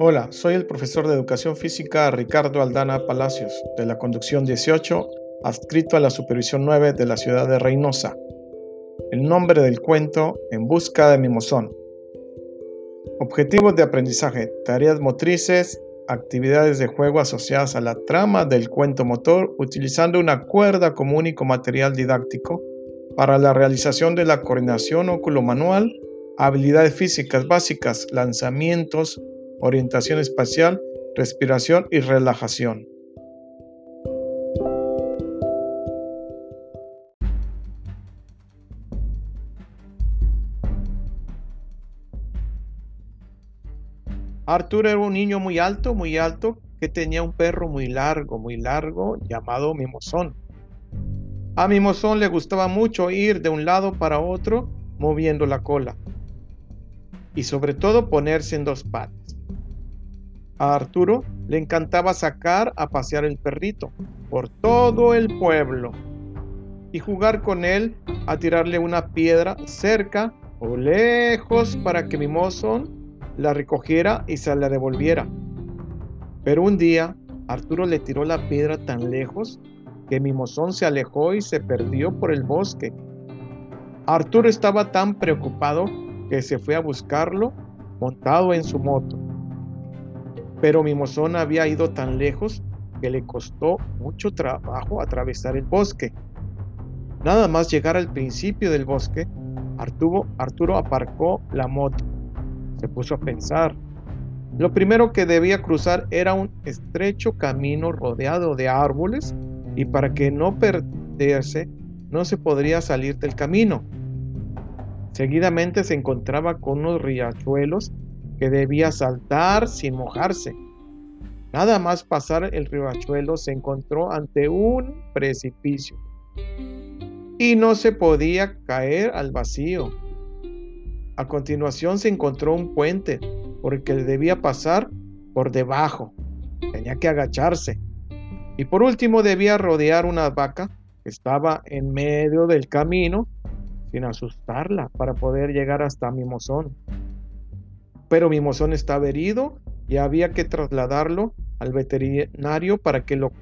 Hola, soy el profesor de Educación Física Ricardo Aldana Palacios, de la Conducción 18, adscrito a la Supervisión 9 de la ciudad de Reynosa. El nombre del cuento, En busca de mimosón. Objetivos de aprendizaje, tareas motrices, actividades de juego asociadas a la trama del cuento motor, utilizando una cuerda como único material didáctico para la realización de la coordinación oculomanual, habilidades físicas básicas, lanzamientos, orientación espacial, respiración y relajación. Arturo era un niño muy alto, muy alto, que tenía un perro muy largo, muy largo, llamado Mimosón. A Mimosón le gustaba mucho ir de un lado para otro moviendo la cola y sobre todo ponerse en dos patas. A Arturo le encantaba sacar a pasear el perrito por todo el pueblo y jugar con él a tirarle una piedra cerca o lejos para que Mimosón la recogiera y se la devolviera. Pero un día Arturo le tiró la piedra tan lejos que Mimosón se alejó y se perdió por el bosque. Arturo estaba tan preocupado que se fue a buscarlo montado en su moto. Pero Mimosón había ido tan lejos que le costó mucho trabajo atravesar el bosque. Nada más llegar al principio del bosque, Arturo, Arturo aparcó la moto. Se puso a pensar. Lo primero que debía cruzar era un estrecho camino rodeado de árboles y para que no perderse no se podría salir del camino. Seguidamente se encontraba con unos riachuelos que debía saltar sin mojarse. Nada más pasar el riachuelo se encontró ante un precipicio y no se podía caer al vacío. A continuación se encontró un puente porque debía pasar por debajo. Tenía que agacharse. Y por último debía rodear una vaca que estaba en medio del camino sin asustarla para poder llegar hasta Mimosón pero Mimosón estaba herido y había que trasladarlo al veterinario para que lo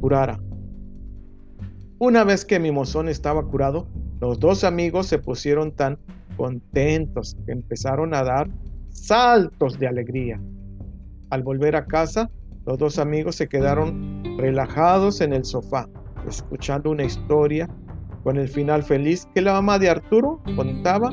curara. Una vez que Mimosón estaba curado, los dos amigos se pusieron tan contentos que empezaron a dar saltos de alegría. Al volver a casa, los dos amigos se quedaron relajados en el sofá, escuchando una historia con el final feliz que la mamá de Arturo contaba